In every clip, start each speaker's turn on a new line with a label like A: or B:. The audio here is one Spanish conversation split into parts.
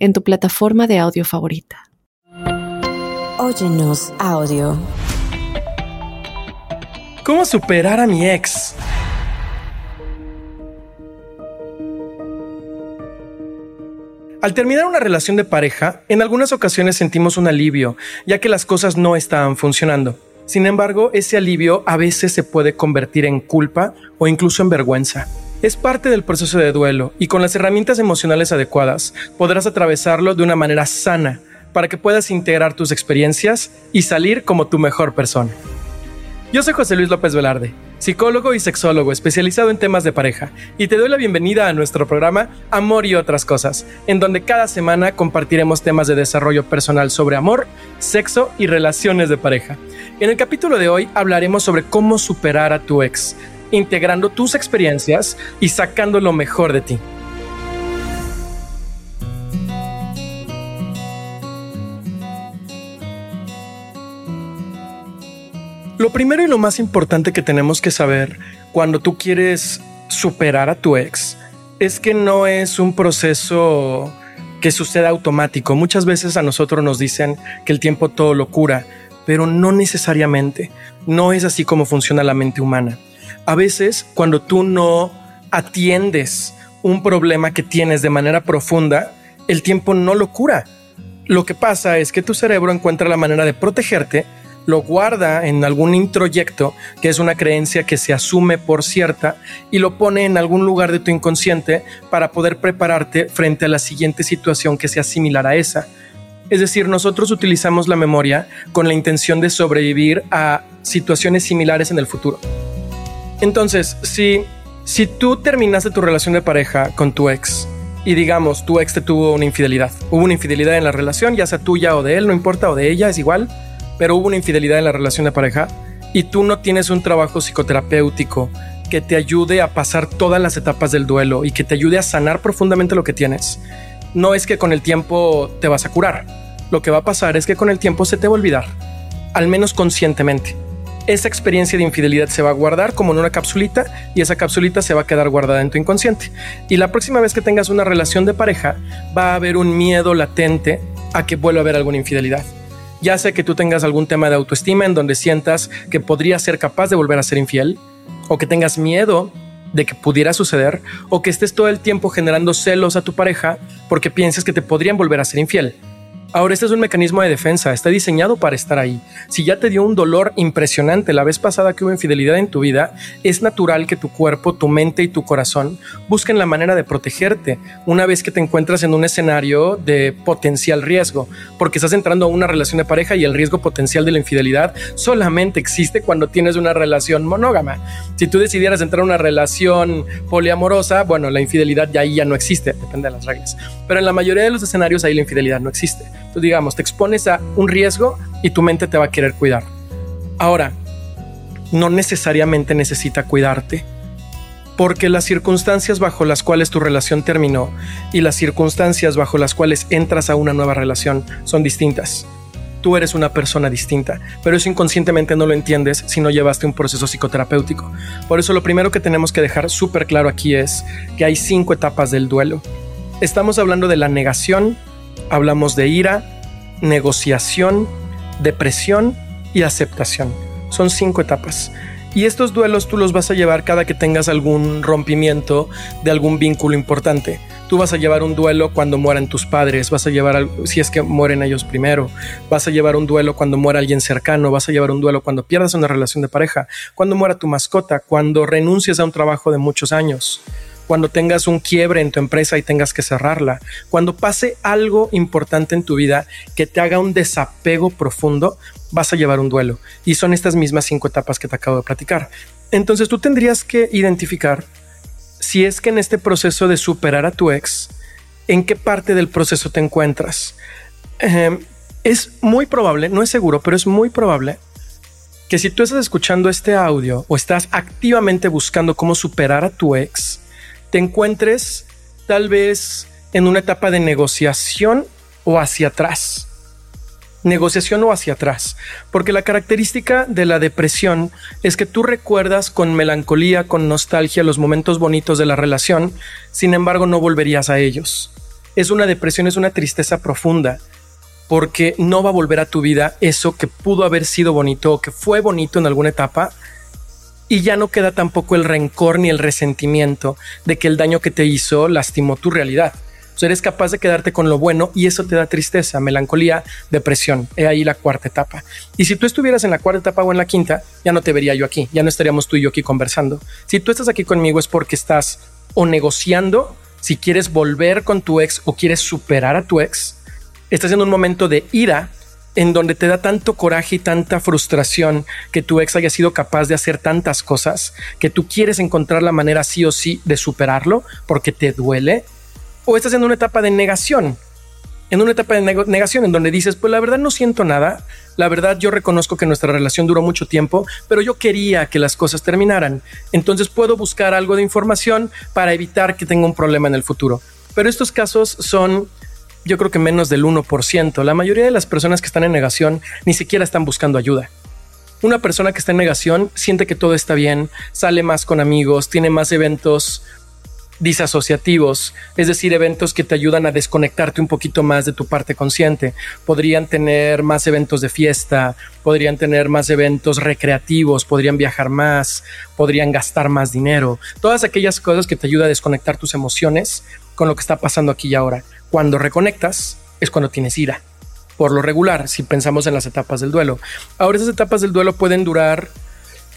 A: en tu plataforma de audio favorita.
B: Óyenos audio.
C: ¿Cómo superar a mi ex? Al terminar una relación de pareja, en algunas ocasiones sentimos un alivio, ya que las cosas no estaban funcionando. Sin embargo, ese alivio a veces se puede convertir en culpa o incluso en vergüenza. Es parte del proceso de duelo y con las herramientas emocionales adecuadas podrás atravesarlo de una manera sana para que puedas integrar tus experiencias y salir como tu mejor persona. Yo soy José Luis López Velarde, psicólogo y sexólogo especializado en temas de pareja, y te doy la bienvenida a nuestro programa Amor y otras cosas, en donde cada semana compartiremos temas de desarrollo personal sobre amor, sexo y relaciones de pareja. En el capítulo de hoy hablaremos sobre cómo superar a tu ex, integrando tus experiencias y sacando lo mejor de ti. Lo primero y lo más importante que tenemos que saber cuando tú quieres superar a tu ex es que no es un proceso que suceda automático. Muchas veces a nosotros nos dicen que el tiempo todo lo cura, pero no necesariamente. No es así como funciona la mente humana a veces cuando tú no atiendes un problema que tienes de manera profunda, el tiempo no lo cura. Lo que pasa es que tu cerebro encuentra la manera de protegerte, lo guarda en algún introyecto, que es una creencia que se asume por cierta, y lo pone en algún lugar de tu inconsciente para poder prepararte frente a la siguiente situación que sea similar a esa. Es decir, nosotros utilizamos la memoria con la intención de sobrevivir a situaciones similares en el futuro. Entonces, si, si tú terminaste tu relación de pareja con tu ex y digamos tu ex te tuvo una infidelidad, hubo una infidelidad en la relación, ya sea tuya o de él, no importa, o de ella, es igual, pero hubo una infidelidad en la relación de pareja y tú no tienes un trabajo psicoterapéutico que te ayude a pasar todas las etapas del duelo y que te ayude a sanar profundamente lo que tienes, no es que con el tiempo te vas a curar. Lo que va a pasar es que con el tiempo se te va a olvidar, al menos conscientemente esa experiencia de infidelidad se va a guardar como en una capsulita y esa capsulita se va a quedar guardada en tu inconsciente. Y la próxima vez que tengas una relación de pareja, va a haber un miedo latente a que vuelva a haber alguna infidelidad. Ya sea que tú tengas algún tema de autoestima en donde sientas que podría ser capaz de volver a ser infiel, o que tengas miedo de que pudiera suceder, o que estés todo el tiempo generando celos a tu pareja porque pienses que te podrían volver a ser infiel. Ahora, este es un mecanismo de defensa, está diseñado para estar ahí. Si ya te dio un dolor impresionante la vez pasada que hubo infidelidad en tu vida, es natural que tu cuerpo, tu mente y tu corazón busquen la manera de protegerte una vez que te encuentras en un escenario de potencial riesgo, porque estás entrando a una relación de pareja y el riesgo potencial de la infidelidad solamente existe cuando tienes una relación monógama. Si tú decidieras entrar a una relación poliamorosa, bueno, la infidelidad ya ahí ya no existe, depende de las reglas. Pero en la mayoría de los escenarios ahí la infidelidad no existe. Tú digamos, te expones a un riesgo y tu mente te va a querer cuidar. Ahora, no necesariamente necesita cuidarte, porque las circunstancias bajo las cuales tu relación terminó y las circunstancias bajo las cuales entras a una nueva relación son distintas. Tú eres una persona distinta, pero eso inconscientemente no lo entiendes si no llevaste un proceso psicoterapéutico. Por eso lo primero que tenemos que dejar súper claro aquí es que hay cinco etapas del duelo. Estamos hablando de la negación, hablamos de ira, negociación, depresión y aceptación. Son cinco etapas. Y estos duelos tú los vas a llevar cada que tengas algún rompimiento de algún vínculo importante. Tú vas a llevar un duelo cuando mueran tus padres, vas a llevar, si es que mueren ellos primero, vas a llevar un duelo cuando muera alguien cercano, vas a llevar un duelo cuando pierdas una relación de pareja, cuando muera tu mascota, cuando renuncies a un trabajo de muchos años cuando tengas un quiebre en tu empresa y tengas que cerrarla, cuando pase algo importante en tu vida que te haga un desapego profundo, vas a llevar un duelo. Y son estas mismas cinco etapas que te acabo de platicar. Entonces tú tendrías que identificar si es que en este proceso de superar a tu ex, en qué parte del proceso te encuentras. es muy probable, no es seguro, pero es muy probable que si tú estás escuchando este audio o estás activamente buscando cómo superar a tu ex, te encuentres tal vez en una etapa de negociación o hacia atrás. Negociación o hacia atrás. Porque la característica de la depresión es que tú recuerdas con melancolía, con nostalgia los momentos bonitos de la relación, sin embargo no volverías a ellos. Es una depresión, es una tristeza profunda porque no va a volver a tu vida eso que pudo haber sido bonito o que fue bonito en alguna etapa y ya no queda tampoco el rencor ni el resentimiento de que el daño que te hizo lastimó tu realidad. O eres capaz de quedarte con lo bueno y eso te da tristeza, melancolía, depresión. He ahí la cuarta etapa. Y si tú estuvieras en la cuarta etapa o en la quinta, ya no te vería yo aquí, ya no estaríamos tú y yo aquí conversando. Si tú estás aquí conmigo es porque estás o negociando si quieres volver con tu ex o quieres superar a tu ex estás en un momento de ira en donde te da tanto coraje y tanta frustración que tu ex haya sido capaz de hacer tantas cosas que tú quieres encontrar la manera sí o sí de superarlo porque te duele o estás en una etapa de negación en una etapa de negación en donde dices, pues la verdad no siento nada, la verdad yo reconozco que nuestra relación duró mucho tiempo, pero yo quería que las cosas terminaran, entonces puedo buscar algo de información para evitar que tenga un problema en el futuro. Pero estos casos son yo creo que menos del 1%. La mayoría de las personas que están en negación ni siquiera están buscando ayuda. Una persona que está en negación siente que todo está bien, sale más con amigos, tiene más eventos disasociativos, es decir, eventos que te ayudan a desconectarte un poquito más de tu parte consciente. Podrían tener más eventos de fiesta, podrían tener más eventos recreativos, podrían viajar más, podrían gastar más dinero, todas aquellas cosas que te ayudan a desconectar tus emociones con lo que está pasando aquí y ahora. Cuando reconectas es cuando tienes ira. Por lo regular, si pensamos en las etapas del duelo. Ahora esas etapas del duelo pueden durar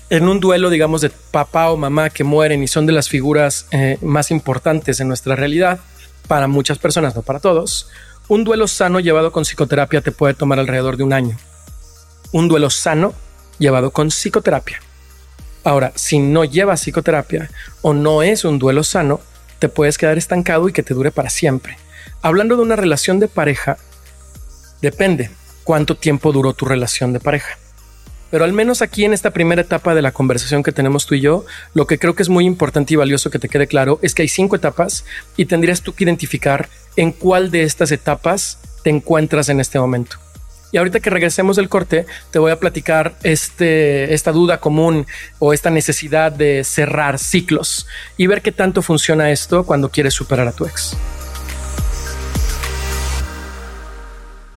C: en un duelo, digamos, de papá o mamá que mueren y son de las figuras eh, más importantes en nuestra realidad, para muchas personas, no para todos, un duelo sano llevado con psicoterapia te puede tomar alrededor de un año. Un duelo sano llevado con psicoterapia. Ahora, si no llevas psicoterapia o no es un duelo sano, te puedes quedar estancado y que te dure para siempre. Hablando de una relación de pareja, depende cuánto tiempo duró tu relación de pareja. Pero al menos aquí en esta primera etapa de la conversación que tenemos tú y yo, lo que creo que es muy importante y valioso que te quede claro es que hay cinco etapas y tendrías tú que identificar en cuál de estas etapas te encuentras en este momento. Y ahorita que regresemos del corte, te voy a platicar este, esta duda común o esta necesidad de cerrar ciclos y ver qué tanto funciona esto cuando quieres superar a tu ex.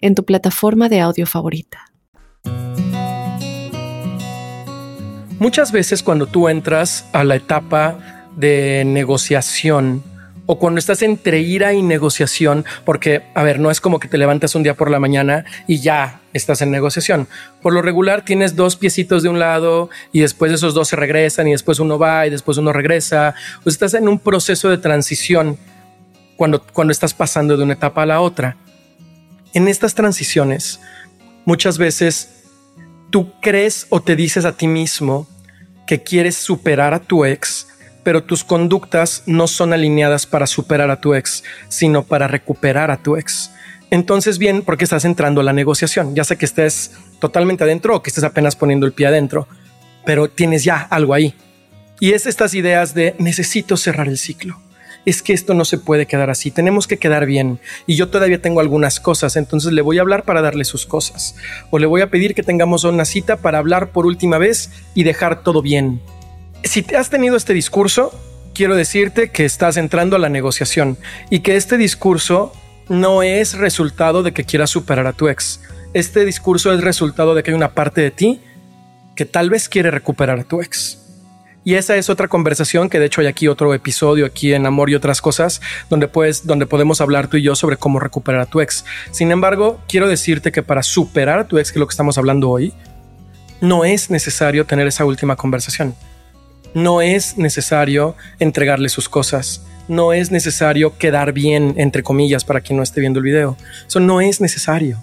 A: en tu plataforma de audio favorita.
C: Muchas veces cuando tú entras a la etapa de negociación o cuando estás entre ira y negociación, porque, a ver, no es como que te levantas un día por la mañana y ya estás en negociación. Por lo regular tienes dos piecitos de un lado y después esos dos se regresan y después uno va y después uno regresa. Pues estás en un proceso de transición cuando, cuando estás pasando de una etapa a la otra. En estas transiciones, muchas veces tú crees o te dices a ti mismo que quieres superar a tu ex, pero tus conductas no son alineadas para superar a tu ex, sino para recuperar a tu ex. Entonces, bien, porque estás entrando a la negociación, ya sea que estés totalmente adentro o que estés apenas poniendo el pie adentro, pero tienes ya algo ahí. Y es estas ideas de necesito cerrar el ciclo es que esto no se puede quedar así, tenemos que quedar bien. Y yo todavía tengo algunas cosas, entonces le voy a hablar para darle sus cosas. O le voy a pedir que tengamos una cita para hablar por última vez y dejar todo bien. Si te has tenido este discurso, quiero decirte que estás entrando a la negociación y que este discurso no es resultado de que quieras superar a tu ex. Este discurso es resultado de que hay una parte de ti que tal vez quiere recuperar a tu ex. Y esa es otra conversación que de hecho hay aquí otro episodio aquí en Amor y otras cosas donde puedes, donde podemos hablar tú y yo sobre cómo recuperar a tu ex. Sin embargo, quiero decirte que para superar a tu ex, que es lo que estamos hablando hoy, no es necesario tener esa última conversación. No es necesario entregarle sus cosas. No es necesario quedar bien, entre comillas, para quien no esté viendo el video. Eso no es necesario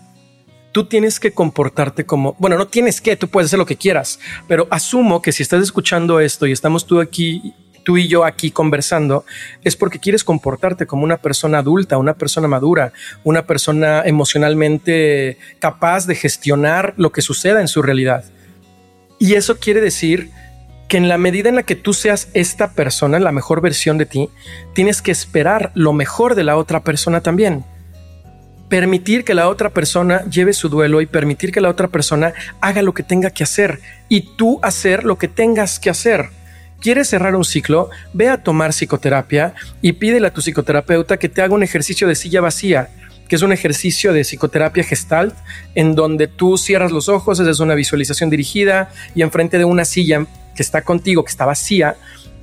C: tú tienes que comportarte como, bueno, no tienes que, tú puedes hacer lo que quieras, pero asumo que si estás escuchando esto y estamos tú aquí, tú y yo aquí conversando, es porque quieres comportarte como una persona adulta, una persona madura, una persona emocionalmente capaz de gestionar lo que suceda en su realidad. Y eso quiere decir que en la medida en la que tú seas esta persona, la mejor versión de ti, tienes que esperar lo mejor de la otra persona también permitir que la otra persona lleve su duelo y permitir que la otra persona haga lo que tenga que hacer y tú hacer lo que tengas que hacer. ¿Quieres cerrar un ciclo? Ve a tomar psicoterapia y pídele a tu psicoterapeuta que te haga un ejercicio de silla vacía, que es un ejercicio de psicoterapia gestalt, en donde tú cierras los ojos, es una visualización dirigida y enfrente de una silla que está contigo, que está vacía,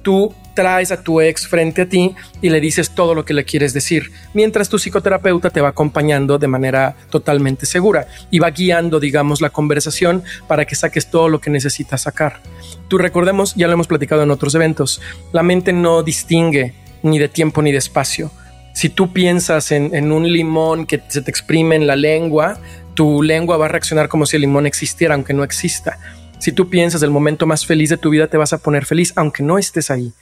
C: tú traes a tu ex frente a ti y le dices todo lo que le quieres decir, mientras tu psicoterapeuta te va acompañando de manera totalmente segura y va guiando, digamos, la conversación para que saques todo lo que necesitas sacar. Tú recordemos, ya lo hemos platicado en otros eventos, la mente no distingue ni de tiempo ni de espacio. Si tú piensas en, en un limón que se te exprime en la lengua, tu lengua va a reaccionar como si el limón existiera, aunque no exista. Si tú piensas el momento más feliz de tu vida, te vas a poner feliz, aunque no estés ahí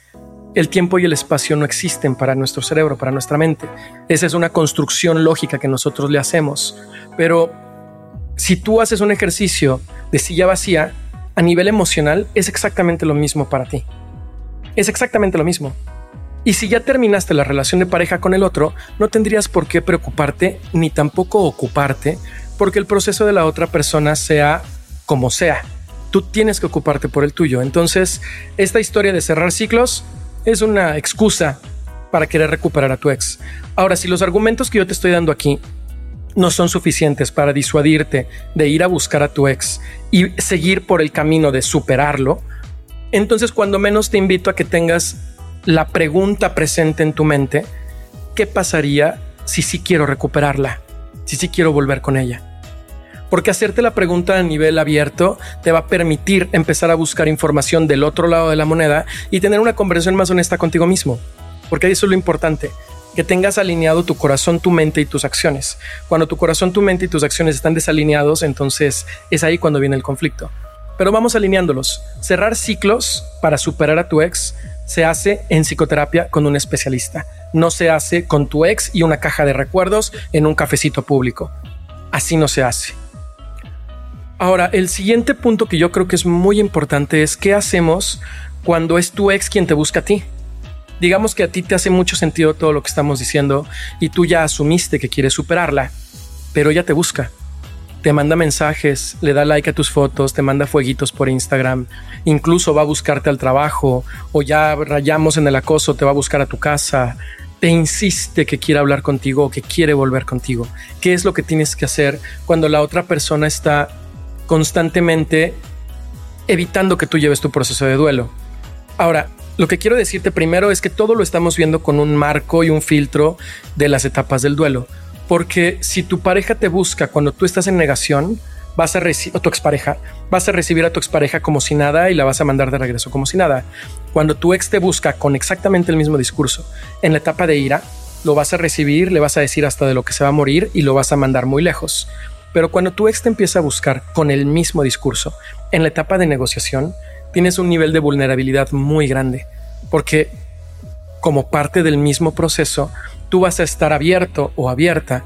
C: el tiempo y el espacio no existen para nuestro cerebro, para nuestra mente. Esa es una construcción lógica que nosotros le hacemos. Pero si tú haces un ejercicio de silla vacía, a nivel emocional es exactamente lo mismo para ti. Es exactamente lo mismo. Y si ya terminaste la relación de pareja con el otro, no tendrías por qué preocuparte ni tampoco ocuparte porque el proceso de la otra persona sea como sea. Tú tienes que ocuparte por el tuyo. Entonces, esta historia de cerrar ciclos es una excusa para querer recuperar a tu ex. Ahora, si los argumentos que yo te estoy dando aquí no son suficientes para disuadirte de ir a buscar a tu ex y seguir por el camino de superarlo, entonces cuando menos te invito a que tengas la pregunta presente en tu mente, ¿qué pasaría si sí quiero recuperarla? Si sí quiero volver con ella porque hacerte la pregunta a nivel abierto te va a permitir empezar a buscar información del otro lado de la moneda y tener una conversación más honesta contigo mismo, porque eso es lo importante que tengas alineado tu corazón, tu mente y tus acciones. Cuando tu corazón, tu mente y tus acciones están desalineados, entonces es ahí cuando viene el conflicto. Pero vamos alineándolos. Cerrar ciclos para superar a tu ex se hace en psicoterapia con un especialista. No se hace con tu ex y una caja de recuerdos en un cafecito público. Así no se hace. Ahora, el siguiente punto que yo creo que es muy importante es qué hacemos cuando es tu ex quien te busca a ti. Digamos que a ti te hace mucho sentido todo lo que estamos diciendo y tú ya asumiste que quieres superarla, pero ella te busca. Te manda mensajes, le da like a tus fotos, te manda fueguitos por Instagram, incluso va a buscarte al trabajo o ya rayamos en el acoso, te va a buscar a tu casa, te insiste que quiere hablar contigo o que quiere volver contigo. ¿Qué es lo que tienes que hacer cuando la otra persona está constantemente evitando que tú lleves tu proceso de duelo. Ahora, lo que quiero decirte primero es que todo lo estamos viendo con un marco y un filtro de las etapas del duelo. Porque si tu pareja te busca cuando tú estás en negación, vas a recibir, o tu expareja, vas a recibir a tu expareja como si nada y la vas a mandar de regreso como si nada. Cuando tu ex te busca con exactamente el mismo discurso, en la etapa de ira, lo vas a recibir, le vas a decir hasta de lo que se va a morir y lo vas a mandar muy lejos. Pero cuando tu ex te empieza a buscar con el mismo discurso en la etapa de negociación, tienes un nivel de vulnerabilidad muy grande, porque como parte del mismo proceso, tú vas a estar abierto o abierta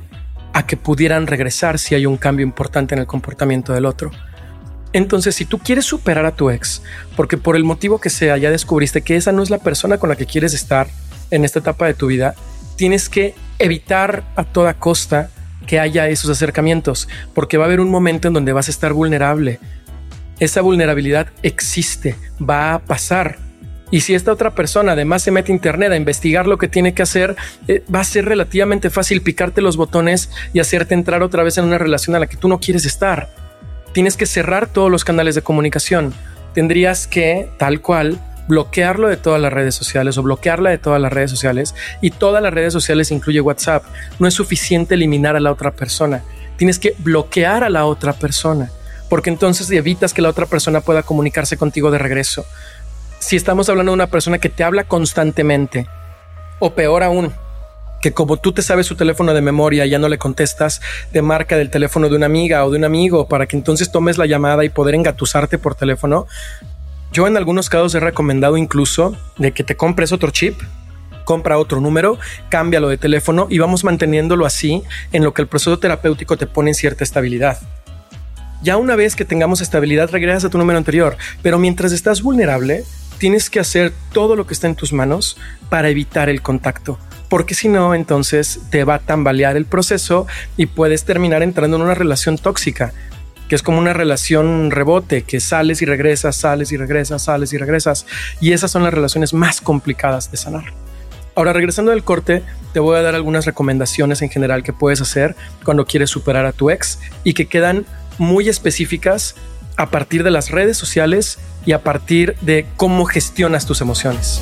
C: a que pudieran regresar si hay un cambio importante en el comportamiento del otro. Entonces, si tú quieres superar a tu ex, porque por el motivo que sea ya descubriste que esa no es la persona con la que quieres estar en esta etapa de tu vida, tienes que evitar a toda costa que haya esos acercamientos, porque va a haber un momento en donde vas a estar vulnerable. Esa vulnerabilidad existe, va a pasar. Y si esta otra persona además se mete a internet a investigar lo que tiene que hacer, eh, va a ser relativamente fácil picarte los botones y hacerte entrar otra vez en una relación a la que tú no quieres estar. Tienes que cerrar todos los canales de comunicación. Tendrías que, tal cual, bloquearlo de todas las redes sociales o bloquearla de todas las redes sociales y todas las redes sociales incluye WhatsApp. No es suficiente eliminar a la otra persona. Tienes que bloquear a la otra persona porque entonces evitas que la otra persona pueda comunicarse contigo de regreso. Si estamos hablando de una persona que te habla constantemente o peor aún, que como tú te sabes su teléfono de memoria ya no le contestas, te marca del teléfono de una amiga o de un amigo para que entonces tomes la llamada y poder engatusarte por teléfono. Yo en algunos casos he recomendado incluso de que te compres otro chip, compra otro número, cámbialo de teléfono y vamos manteniéndolo así en lo que el proceso terapéutico te pone en cierta estabilidad. Ya una vez que tengamos estabilidad, regresas a tu número anterior, pero mientras estás vulnerable, tienes que hacer todo lo que está en tus manos para evitar el contacto porque si no, entonces te va a tambalear el proceso y puedes terminar entrando en una relación tóxica, que es como una relación rebote, que sales y regresas, sales y regresas, sales y regresas. Y esas son las relaciones más complicadas de sanar. Ahora, regresando del corte, te voy a dar algunas recomendaciones en general que puedes hacer cuando quieres superar a tu ex y que quedan muy específicas a partir de las redes sociales y a partir de cómo gestionas tus emociones.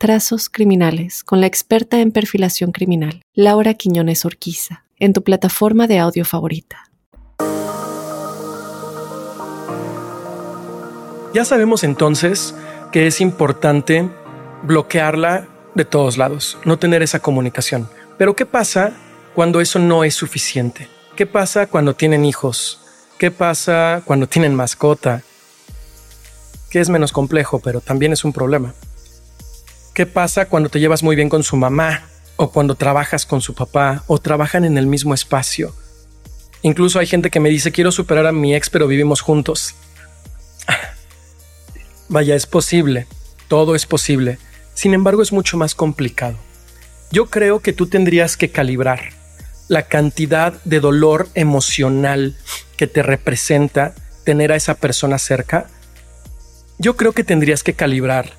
A: Trazos Criminales con la experta en perfilación criminal, Laura Quiñones Orquiza en tu plataforma de audio favorita.
C: Ya sabemos entonces que es importante bloquearla de todos lados, no tener esa comunicación. Pero ¿qué pasa cuando eso no es suficiente? ¿Qué pasa cuando tienen hijos? ¿Qué pasa cuando tienen mascota? Que es menos complejo, pero también es un problema. ¿Qué pasa cuando te llevas muy bien con su mamá o cuando trabajas con su papá o trabajan en el mismo espacio. Incluso hay gente que me dice quiero superar a mi ex pero vivimos juntos. Vaya, es posible, todo es posible. Sin embargo, es mucho más complicado. Yo creo que tú tendrías que calibrar la cantidad de dolor emocional que te representa tener a esa persona cerca. Yo creo que tendrías que calibrar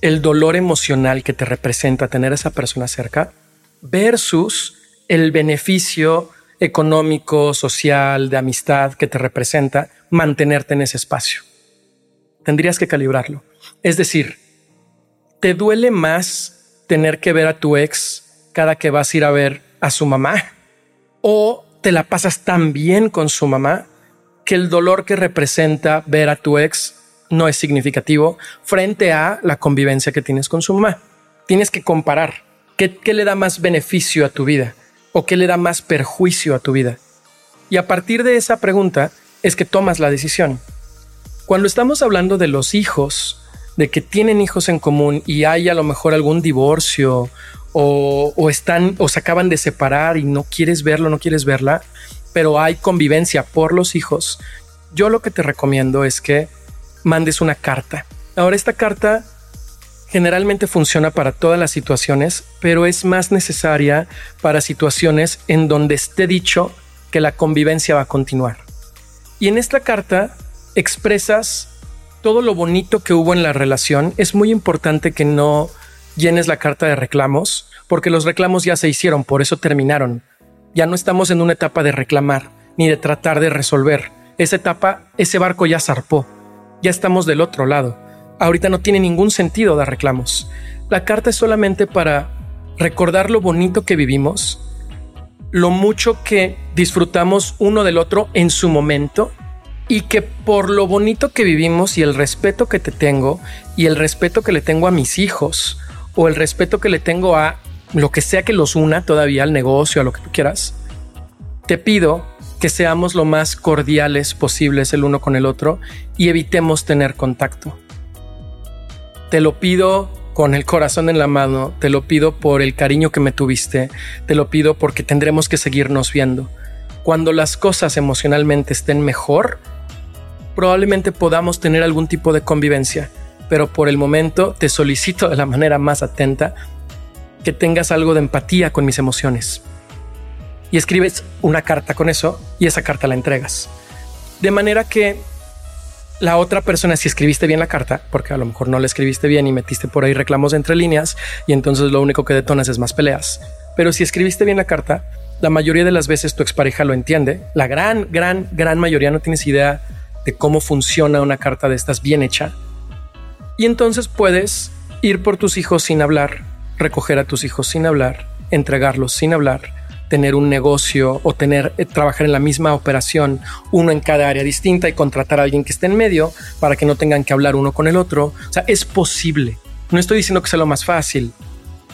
C: el dolor emocional que te representa tener a esa persona cerca versus el beneficio económico, social, de amistad que te representa mantenerte en ese espacio. Tendrías que calibrarlo. Es decir, ¿te duele más tener que ver a tu ex cada que vas a ir a ver a su mamá? ¿O te la pasas tan bien con su mamá que el dolor que representa ver a tu ex no es significativo frente a la convivencia que tienes con su mamá. Tienes que comparar qué, le da más beneficio a tu vida o qué le da más perjuicio a tu vida. Y a partir de esa pregunta es que tomas la decisión. Cuando estamos hablando de los hijos, de que tienen hijos en común y hay a lo mejor algún divorcio o, o, están o se acaban de separar y no quieres verlo, no quieres verla, pero hay convivencia por los hijos, yo lo que te recomiendo es que mandes una carta. Ahora esta carta generalmente funciona para todas las situaciones, pero es más necesaria para situaciones en donde esté dicho que la convivencia va a continuar. Y en esta carta expresas todo lo bonito que hubo en la relación. Es muy importante que no llenes la carta de reclamos, porque los reclamos ya se hicieron, por eso terminaron. Ya no estamos en una etapa de reclamar, ni de tratar de resolver. Esa etapa, ese barco ya zarpó ya estamos del otro lado. Ahorita no tiene ningún sentido dar reclamos. La carta es solamente para recordar lo bonito que vivimos, lo mucho que disfrutamos uno del otro en su momento y que por lo bonito que vivimos y el respeto que te tengo y el respeto que le tengo a mis hijos o el respeto que le tengo a lo que sea que los una todavía al negocio, a lo que tú quieras, te pido que seamos lo más cordiales posibles el uno con el otro y evitemos tener contacto. Te lo pido con el corazón en la mano, te lo pido por el cariño que me tuviste, te lo pido porque tendremos que seguirnos viendo. Cuando las cosas emocionalmente estén mejor, probablemente podamos tener algún tipo de convivencia, pero por el momento te solicito de la manera más atenta que tengas algo de empatía con mis emociones. Y escribes una carta con eso y esa carta la entregas. De manera que la otra persona, si escribiste bien la carta, porque a lo mejor no la escribiste bien y metiste por ahí reclamos entre líneas y entonces lo único que detonas es más peleas. Pero si escribiste bien la carta, la mayoría de las veces tu expareja lo entiende. La gran, gran, gran mayoría no tienes idea de cómo funciona una carta de estas bien hecha. Y entonces puedes ir por tus hijos sin hablar, recoger a tus hijos sin hablar, entregarlos sin hablar, tener un negocio o tener eh, trabajar en la misma operación, uno en cada área distinta y contratar a alguien que esté en medio para que no tengan que hablar uno con el otro. O sea, es posible. No estoy diciendo que sea lo más fácil.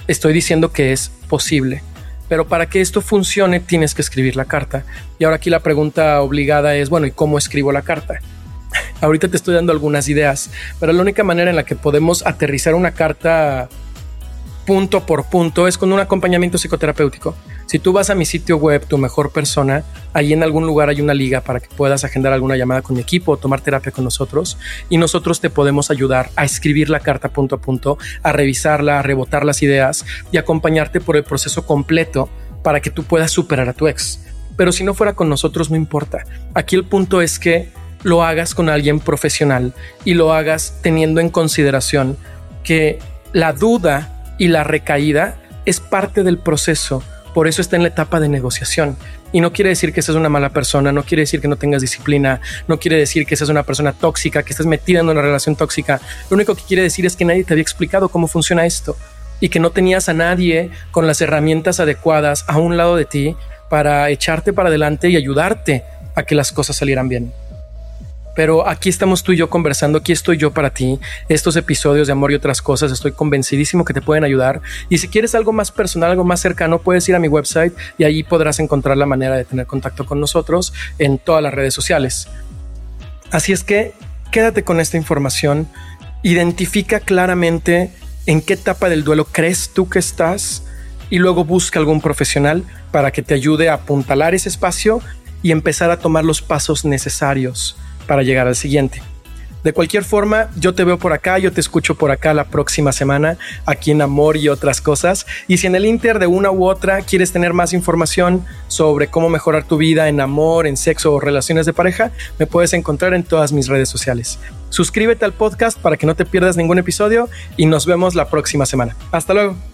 C: Estoy diciendo que es posible. Pero para que esto funcione tienes que escribir la carta. Y ahora aquí la pregunta obligada es, bueno, ¿y cómo escribo la carta? Ahorita te estoy dando algunas ideas, pero la única manera en la que podemos aterrizar una carta punto por punto es con un acompañamiento psicoterapéutico. Si tú vas a mi sitio web, tu mejor persona, ahí en algún lugar hay una liga para que puedas agendar alguna llamada con mi equipo o tomar terapia con nosotros y nosotros te podemos ayudar a escribir la carta punto a punto, a revisarla, a rebotar las ideas y acompañarte por el proceso completo para que tú puedas superar a tu ex. Pero si no fuera con nosotros, no importa. Aquí el punto es que lo hagas con alguien profesional y lo hagas teniendo en consideración que la duda y la recaída es parte del proceso. Por eso está en la etapa de negociación. Y no quiere decir que seas una mala persona, no quiere decir que no tengas disciplina, no quiere decir que seas una persona tóxica, que estés metida en una relación tóxica. Lo único que quiere decir es que nadie te había explicado cómo funciona esto y que no tenías a nadie con las herramientas adecuadas a un lado de ti para echarte para adelante y ayudarte a que las cosas salieran bien pero aquí estamos tú y yo conversando, aquí estoy yo para ti. Estos episodios de amor y otras cosas estoy convencidísimo que te pueden ayudar. Y si quieres algo más personal, algo más cercano, puedes ir a mi website y ahí podrás encontrar la manera de tener contacto con nosotros en todas las redes sociales. Así es que quédate con esta información, identifica claramente en qué etapa del duelo crees tú que estás y luego busca algún profesional para que te ayude a apuntalar ese espacio y empezar a tomar los pasos necesarios para llegar al siguiente. De cualquier forma, yo te veo por acá, yo te escucho por acá la próxima semana, aquí en Amor y otras cosas. Y si en el Inter de una u otra quieres tener más información sobre cómo mejorar tu vida en amor, en sexo o relaciones de pareja, me puedes encontrar en todas mis redes sociales. Suscríbete al podcast para que no te pierdas ningún episodio y nos vemos la próxima semana. Hasta luego.